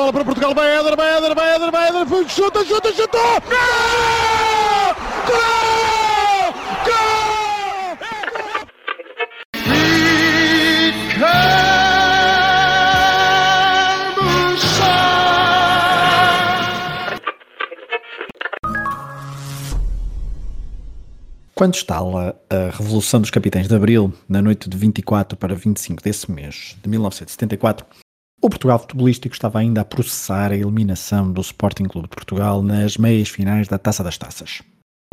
bola para Portugal, vai Éder, vai Éder, vai Éder, vai Éder, chuta, chuta! Gol! Gol! Gol! Quando estala a Revolução dos Capitães de Abril, na noite de 24 para 25 desse mês de 1974, o Portugal Futebolístico estava ainda a processar a eliminação do Sporting Clube de Portugal nas meias finais da Taça das Taças.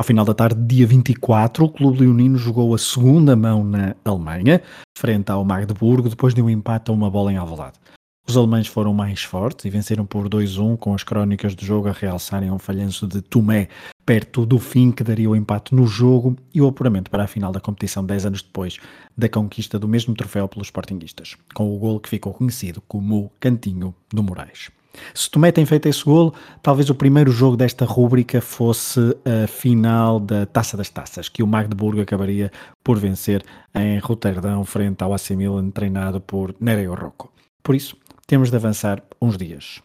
Ao final da tarde, dia 24, o Clube Leonino jogou a segunda mão na Alemanha, frente ao Magdeburgo, depois de um empate a uma bola em Alvalade. Os alemães foram mais fortes e venceram por 2-1, com as crónicas do jogo a realçarem um falhanço de Tomé perto do fim que daria o empate no jogo e o apuramento para a final da competição 10 anos depois da conquista do mesmo troféu pelos Sportinguistas, com o gol que ficou conhecido como o Cantinho do Moraes. Se Tomé tem feito esse golo, talvez o primeiro jogo desta rúbrica fosse a final da Taça das Taças, que o Magdeburgo acabaria por vencer em Roterdão frente ao AC Milan, treinado por Nereo Rocco. Por isso, temos de avançar uns dias.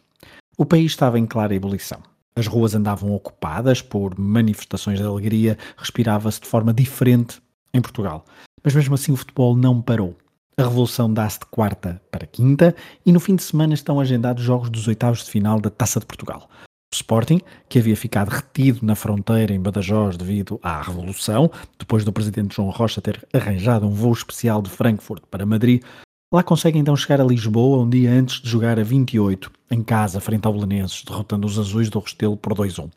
O país estava em clara ebulição. As ruas andavam ocupadas por manifestações de alegria, respirava-se de forma diferente em Portugal. Mas mesmo assim o futebol não parou. A revolução dá-se de quarta para quinta e no fim de semana estão agendados jogos dos oitavos de final da Taça de Portugal. O Sporting, que havia ficado retido na fronteira em Badajoz devido à Revolução, depois do presidente João Rocha ter arranjado um voo especial de Frankfurt para Madrid, Lá consegue então chegar a Lisboa um dia antes de jogar a 28, em casa, frente ao Belenenses, derrotando os azuis do Restelo por 2-1.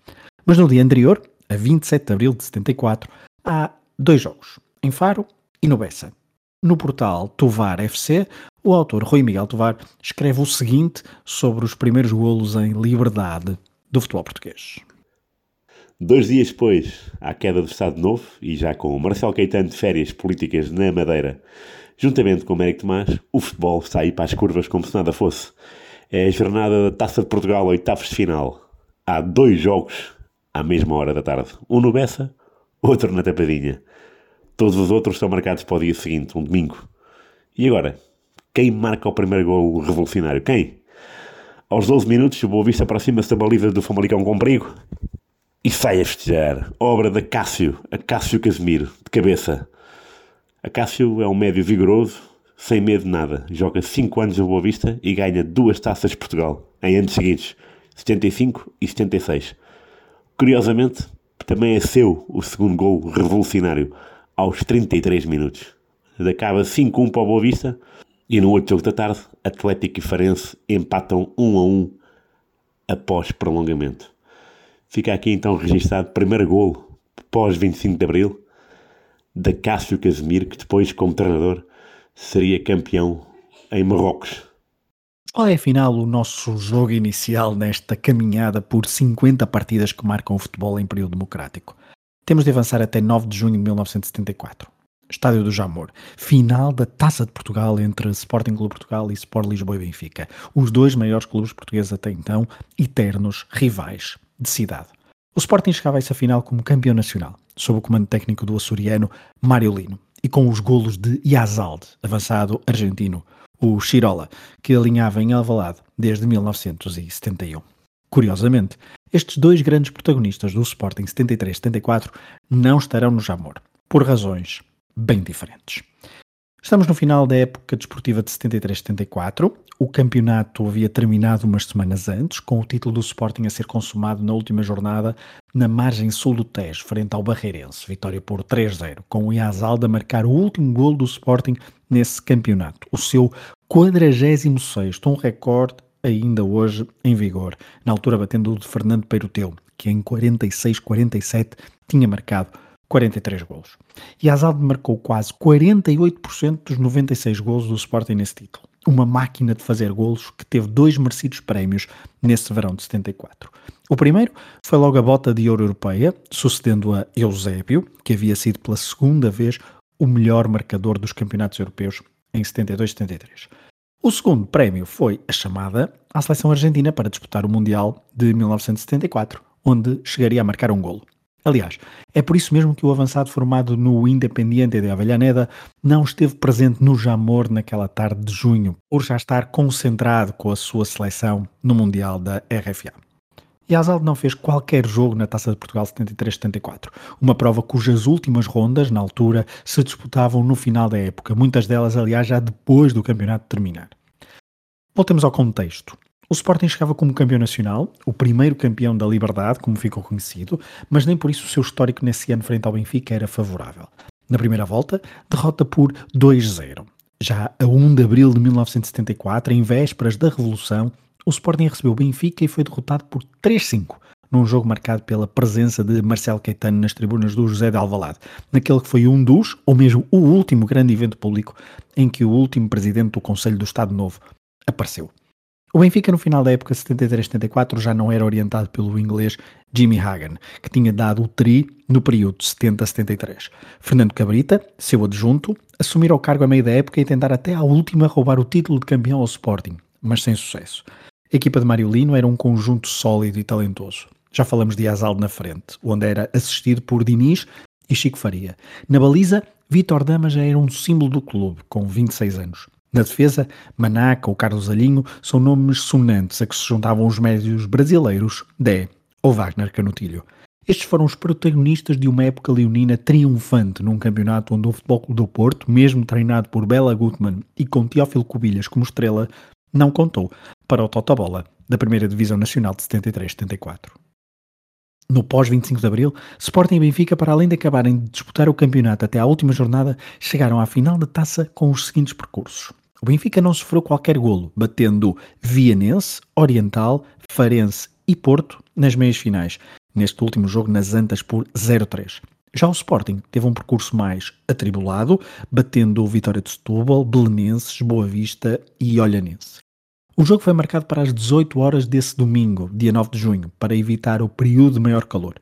Mas no dia anterior, a 27 de abril de 74, há dois jogos, em Faro e no Bessa. No portal Tovar FC, o autor Rui Miguel Tovar escreve o seguinte sobre os primeiros golos em liberdade do futebol português. Dois dias depois, à queda do Estado Novo, e já com o Marcelo Caetano de férias políticas na Madeira, Juntamente com o Mérico Tomás, o futebol aí para as curvas como se nada fosse. É a jornada da Taça de Portugal, oitavos de final. Há dois jogos à mesma hora da tarde. Um no Bessa, outro na Tapadinha. Todos os outros estão marcados para o dia seguinte, um domingo. E agora? Quem marca o primeiro gol revolucionário? Quem? Aos 12 minutos, o Boa Vista aproxima-se da baliza do Famalicão com perigo e sai a festejar. Obra de Cássio, a Cássio Casemiro, de cabeça. Acácio é um médio vigoroso, sem medo de nada. Joga 5 anos no Boa Vista e ganha duas taças de Portugal, em anos seguidos, 75 e 76. Curiosamente, também é seu o segundo gol revolucionário, aos 33 minutos. Acaba 5-1 para o Boa Vista e no outro jogo da tarde, Atlético e Farense empatam 1 a 1 após prolongamento. Fica aqui então registado primeiro gol pós 25 de Abril da Cássio Casemiro, que depois, como treinador, seria campeão em Marrocos. Qual é afinal o nosso jogo inicial nesta caminhada por 50 partidas que marcam o futebol em período democrático? Temos de avançar até 9 de junho de 1974. Estádio do Jamor. Final da Taça de Portugal entre Sporting Clube Portugal e Sport Lisboa e Benfica. Os dois maiores clubes portugueses até então, eternos rivais de cidade. O Sporting chegava a essa final como campeão nacional, sob o comando técnico do açoriano Mário Lino, e com os golos de Yazalde, avançado argentino, o Chirola, que alinhava em Alvalade desde 1971. Curiosamente, estes dois grandes protagonistas do Sporting 73-74 não estarão no Jamor, por razões bem diferentes. Estamos no final da época desportiva de 73-74 o campeonato havia terminado umas semanas antes, com o título do Sporting a ser consumado na última jornada na margem sul do Tejo, frente ao Barreirense. Vitória por 3-0, com o Iazalda a marcar o último gol do Sporting nesse campeonato. O seu 46 um recorde ainda hoje em vigor, na altura batendo o de Fernando Peiroteu, que em 46-47 tinha marcado 43 golos. E Azalde marcou quase 48% dos 96 golos do Sporting nesse título uma máquina de fazer golos que teve dois merecidos prémios nesse verão de 74. O primeiro foi logo a bota de ouro europeia, sucedendo a Eusébio, que havia sido pela segunda vez o melhor marcador dos campeonatos europeus em 72-73. O segundo prémio foi a chamada à seleção argentina para disputar o Mundial de 1974, onde chegaria a marcar um golo. Aliás, é por isso mesmo que o avançado formado no Independiente de Avellaneda não esteve presente no Jamor naquela tarde de junho, por já estar concentrado com a sua seleção no Mundial da RFA. E Azaldo não fez qualquer jogo na Taça de Portugal 73-74, uma prova cujas últimas rondas, na altura, se disputavam no final da época, muitas delas, aliás, já depois do campeonato terminar. Voltemos ao contexto. O Sporting chegava como campeão nacional, o primeiro campeão da Liberdade, como ficou conhecido, mas nem por isso o seu histórico nesse ano frente ao Benfica era favorável. Na primeira volta, derrota por 2-0. Já a 1 de abril de 1974, em vésperas da Revolução, o Sporting recebeu o Benfica e foi derrotado por 3-5, num jogo marcado pela presença de Marcelo Caetano nas tribunas do José de Alvalade, naquele que foi um dos, ou mesmo o último grande evento público em que o último presidente do Conselho do Estado Novo apareceu. O Benfica no final da época 73-74 já não era orientado pelo inglês Jimmy Hagan, que tinha dado o tri no período 70-73. Fernando Cabrita, seu adjunto, assumir o cargo a meio da época e tentar até à última roubar o título de campeão ao Sporting, mas sem sucesso. A equipa de Mário Lino era um conjunto sólido e talentoso. Já falamos de Azaldo na frente, onde era assistido por Diniz e Chico Faria. Na baliza, Vitor Dama já era um símbolo do clube, com 26 anos. Na defesa, Manaca ou Carlos Alinho são nomes sonantes a que se juntavam os médios brasileiros Dé ou Wagner Canutilho. Estes foram os protagonistas de uma época leonina triunfante num campeonato onde o Futebol Clube do Porto, mesmo treinado por Bela Gutmann e com Teófilo Cubilhas como estrela, não contou para o Totobola da primeira Divisão Nacional de 73-74. No pós-25 de Abril, Sporting e Benfica, para além de acabarem de disputar o campeonato até à última jornada, chegaram à final da taça com os seguintes percursos. O Benfica não sofreu qualquer golo, batendo Vianense, Oriental, Farense e Porto nas meias finais, neste último jogo nas Antas por 0-3. Já o Sporting teve um percurso mais atribulado, batendo Vitória de Setúbal, Belenenses, Boa Vista e Olhanense. O jogo foi marcado para as 18 horas desse domingo, dia 9 de junho, para evitar o período de maior calor.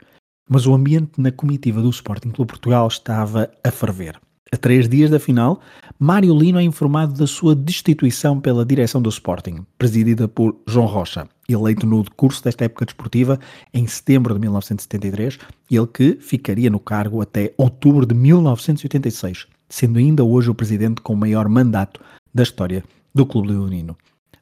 Mas o ambiente na comitiva do Sporting Clube Portugal estava a ferver. A três dias da final, Mário Lino é informado da sua destituição pela direção do Sporting, presidida por João Rocha, eleito no decurso desta época desportiva em setembro de 1973, ele que ficaria no cargo até outubro de 1986, sendo ainda hoje o presidente com maior mandato da história do Clube Leonino.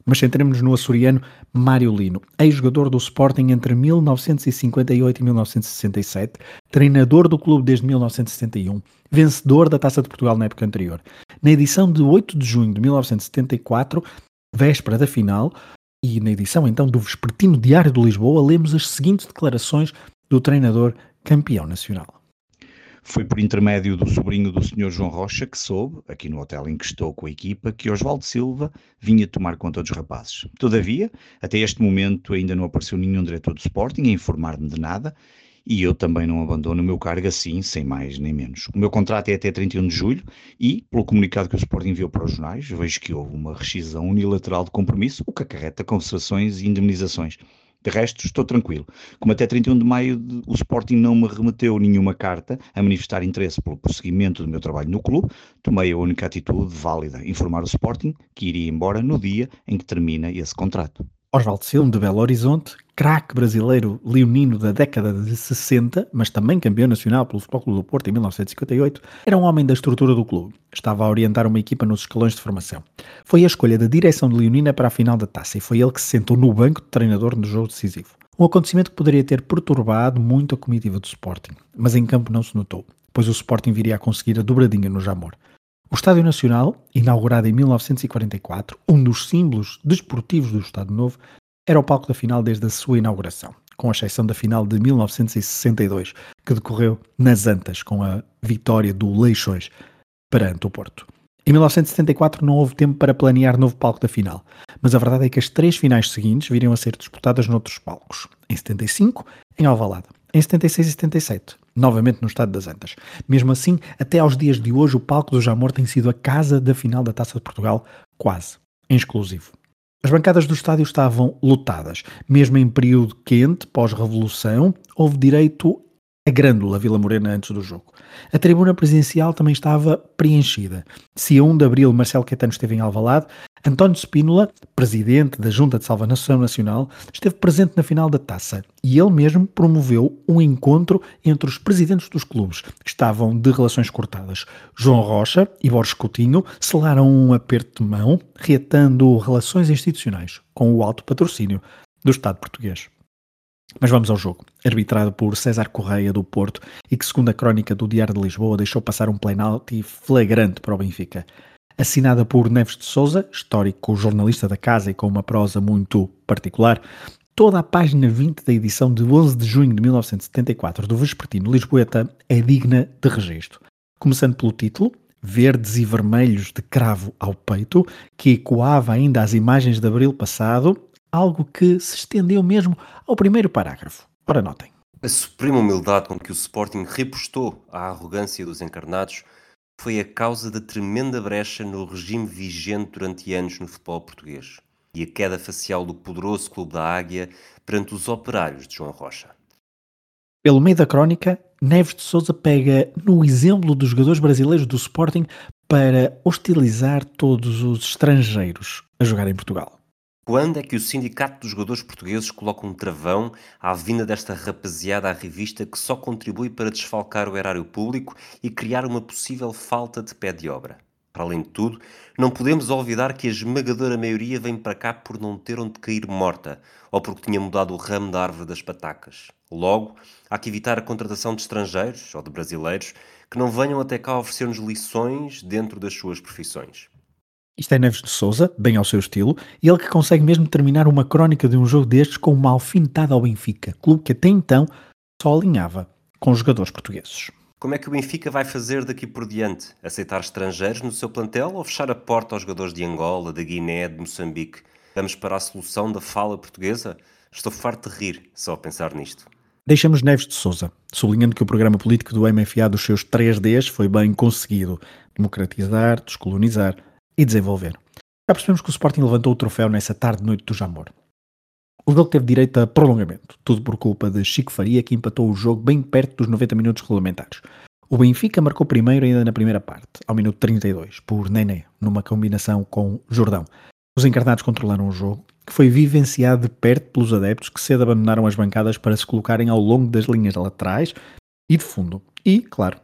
Mas centremos-nos no açoriano Mário Lino, ex-jogador do Sporting entre 1958 e 1967, treinador do clube desde 1971, vencedor da Taça de Portugal na época anterior. Na edição de 8 de junho de 1974, véspera da final, e na edição então do Vespertino Diário de Lisboa, lemos as seguintes declarações do treinador campeão nacional. Foi por intermédio do sobrinho do Sr. João Rocha que soube, aqui no hotel em que estou com a equipa, que Oswaldo Silva vinha tomar conta dos rapazes. Todavia, até este momento ainda não apareceu nenhum diretor do Sporting a informar-me de nada e eu também não abandono o meu cargo assim, sem mais nem menos. O meu contrato é até 31 de julho e, pelo comunicado que o Sporting enviou para os jornais, vejo que houve uma rescisão unilateral de compromisso, o que acarreta compensações e indemnizações. De resto, estou tranquilo. Como até 31 de maio o Sporting não me remeteu nenhuma carta a manifestar interesse pelo prosseguimento do meu trabalho no clube, tomei a única atitude válida, informar o Sporting que iria embora no dia em que termina esse contrato. Oswaldo Silva, de Belo Horizonte, craque brasileiro leonino da década de 60, mas também campeão nacional pelo Futebol Clube do Porto em 1958, era um homem da estrutura do clube. Estava a orientar uma equipa nos escalões de formação. Foi a escolha da direção de Leonina para a final da taça e foi ele que se sentou no banco de treinador no jogo decisivo. Um acontecimento que poderia ter perturbado muito a comitiva do Sporting, mas em campo não se notou, pois o Sporting viria a conseguir a dobradinha no Jamor. O Estádio Nacional, inaugurado em 1944, um dos símbolos desportivos do Estado Novo, era o palco da final desde a sua inauguração, com exceção da final de 1962, que decorreu nas Antas, com a vitória do Leixões perante o Porto. Em 1974 não houve tempo para planear novo palco da final, mas a verdade é que as três finais seguintes viriam a ser disputadas noutros palcos. Em 75, em Alvalade. Em 76 e 77, novamente no Estado das Antas. Mesmo assim, até aos dias de hoje, o palco do Jamor tem sido a casa da final da Taça de Portugal, quase. em exclusivo. As bancadas do estádio estavam lotadas. Mesmo em período quente, pós-revolução, houve direito a Grândola Vila Morena antes do jogo. A tribuna presidencial também estava preenchida. Se a 1 de abril Marcelo Caetano esteve em Alvalade, António Spínola, presidente da Junta de Salvação Nacional, esteve presente na final da taça e ele mesmo promoveu um encontro entre os presidentes dos clubes, que estavam de relações cortadas. João Rocha e Borges Coutinho selaram um aperto de mão, reatando relações institucionais com o alto patrocínio do Estado português. Mas vamos ao jogo. Arbitrado por César Correia do Porto e que, segundo a crónica do Diário de Lisboa, deixou passar um penalti flagrante para o Benfica. Assinada por Neves de Souza, histórico jornalista da casa e com uma prosa muito particular, toda a página 20 da edição de 11 de junho de 1974 do Vespertino Lisboeta é digna de registro. Começando pelo título, verdes e vermelhos de cravo ao peito, que ecoava ainda as imagens de abril passado, algo que se estendeu mesmo ao primeiro parágrafo. Ora, notem. A suprema humildade com que o Sporting repostou à arrogância dos encarnados foi a causa da tremenda brecha no regime vigente durante anos no futebol português e a queda facial do poderoso Clube da Águia perante os operários de João Rocha. Pelo meio da crónica, Neves de Souza pega no exemplo dos jogadores brasileiros do Sporting para hostilizar todos os estrangeiros a jogar em Portugal. Quando é que o Sindicato dos Jogadores Portugueses coloca um travão à vinda desta rapaziada à revista que só contribui para desfalcar o erário público e criar uma possível falta de pé de obra? Para além de tudo, não podemos olvidar que a esmagadora maioria vem para cá por não ter onde cair morta ou porque tinha mudado o ramo da árvore das patacas. Logo, há que evitar a contratação de estrangeiros ou de brasileiros que não venham até cá oferecer-nos lições dentro das suas profissões. Isto é Neves de Souza, bem ao seu estilo, e ele que consegue mesmo terminar uma crónica de um jogo destes com uma alfinetada ao Benfica, clube que até então só alinhava com os jogadores portugueses. Como é que o Benfica vai fazer daqui por diante? Aceitar estrangeiros no seu plantel ou fechar a porta aos jogadores de Angola, da Guiné, de Moçambique? Vamos para a solução da fala portuguesa? Estou farto de rir só a pensar nisto. Deixamos Neves de Souza, sublinhando que o programa político do MFA dos seus 3Ds foi bem conseguido: democratizar, descolonizar, e desenvolver. Já percebemos que o Sporting levantou o troféu nessa tarde-noite do Jamor. O jogo teve direito a prolongamento, tudo por culpa de Chico Faria, que empatou o jogo bem perto dos 90 minutos regulamentares. O Benfica marcou primeiro ainda na primeira parte, ao minuto 32, por Nené, numa combinação com Jordão. Os encarnados controlaram o jogo, que foi vivenciado de perto pelos adeptos que cedo abandonaram as bancadas para se colocarem ao longo das linhas laterais e de fundo. E, claro,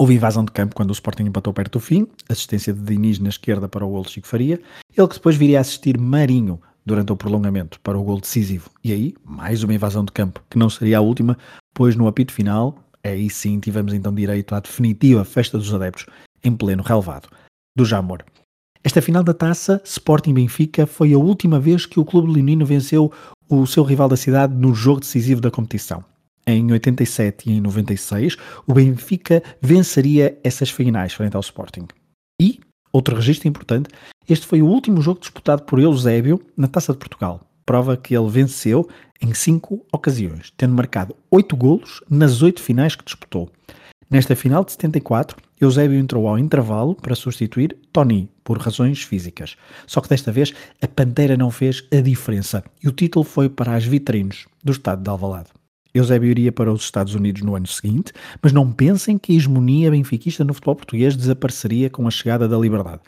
Houve invasão de campo quando o Sporting empatou perto do fim, assistência de Diniz na esquerda para o gol de Chico Faria, ele que depois viria a assistir Marinho durante o prolongamento para o gol decisivo. E aí, mais uma invasão de campo, que não seria a última, pois no apito final, aí sim tivemos então direito à definitiva festa dos adeptos, em pleno relevado, do Jamor. Esta final da taça, Sporting Benfica, foi a última vez que o clube leonino venceu o seu rival da cidade no jogo decisivo da competição em 87 e em 96, o Benfica venceria essas finais frente ao Sporting. E, outro registro importante, este foi o último jogo disputado por Eusébio na Taça de Portugal. Prova que ele venceu em cinco ocasiões, tendo marcado oito golos nas oito finais que disputou. Nesta final de 74, Eusébio entrou ao intervalo para substituir Tony, por razões físicas. Só que desta vez a Pantera não fez a diferença e o título foi para as vitrines do estado de Alvalade. Eusébio iria para os Estados Unidos no ano seguinte, mas não pensem que a hegemonia benfiquista no futebol português desapareceria com a chegada da liberdade.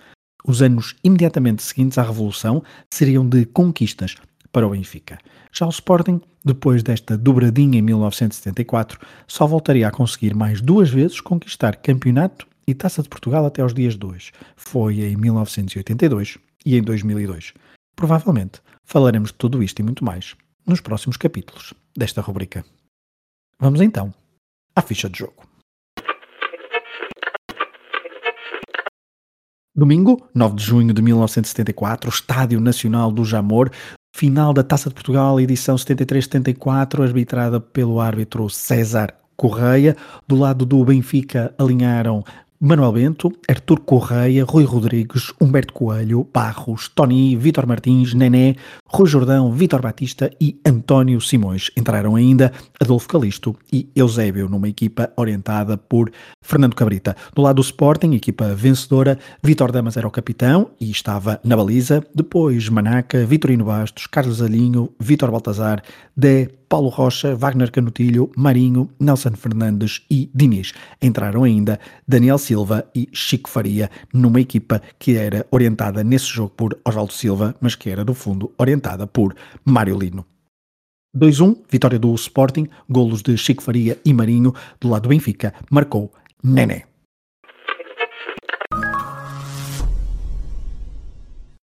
Os anos imediatamente seguintes à Revolução seriam de conquistas para o Benfica. Já o Sporting, depois desta dobradinha em 1974, só voltaria a conseguir mais duas vezes conquistar campeonato e Taça de Portugal até aos dias de hoje. Foi em 1982 e em 2002. Provavelmente falaremos de tudo isto e muito mais nos próximos capítulos desta rubrica. Vamos então à ficha de jogo. Domingo, 9 de junho de 1974, Estádio Nacional do Jamor, final da Taça de Portugal, edição 73-74, arbitrada pelo árbitro César Correia. Do lado do Benfica alinharam Manuel Bento, Artur Correia, Rui Rodrigues, Humberto Coelho, Barros, Tony, Vítor Martins, Nené, Rui Jordão, Vítor Batista e António Simões. Entraram ainda Adolfo Calisto e Eusébio, numa equipa orientada por Fernando Cabrita. Do lado do Sporting, equipa vencedora, Vítor Damas era o capitão e estava na baliza. Depois Manaca, Vitorino Bastos, Carlos Alinho, Vítor Baltazar, Dé, Paulo Rocha, Wagner Canutilho, Marinho, Nelson Fernandes e Diniz. Entraram ainda Daniel Silva e Chico Faria numa equipa que era orientada nesse jogo por Oswaldo Silva, mas que era, no fundo, orientada por Mário Lino. 2-1, vitória do Sporting, golos de Chico Faria e Marinho, do lado do Benfica, marcou Nené.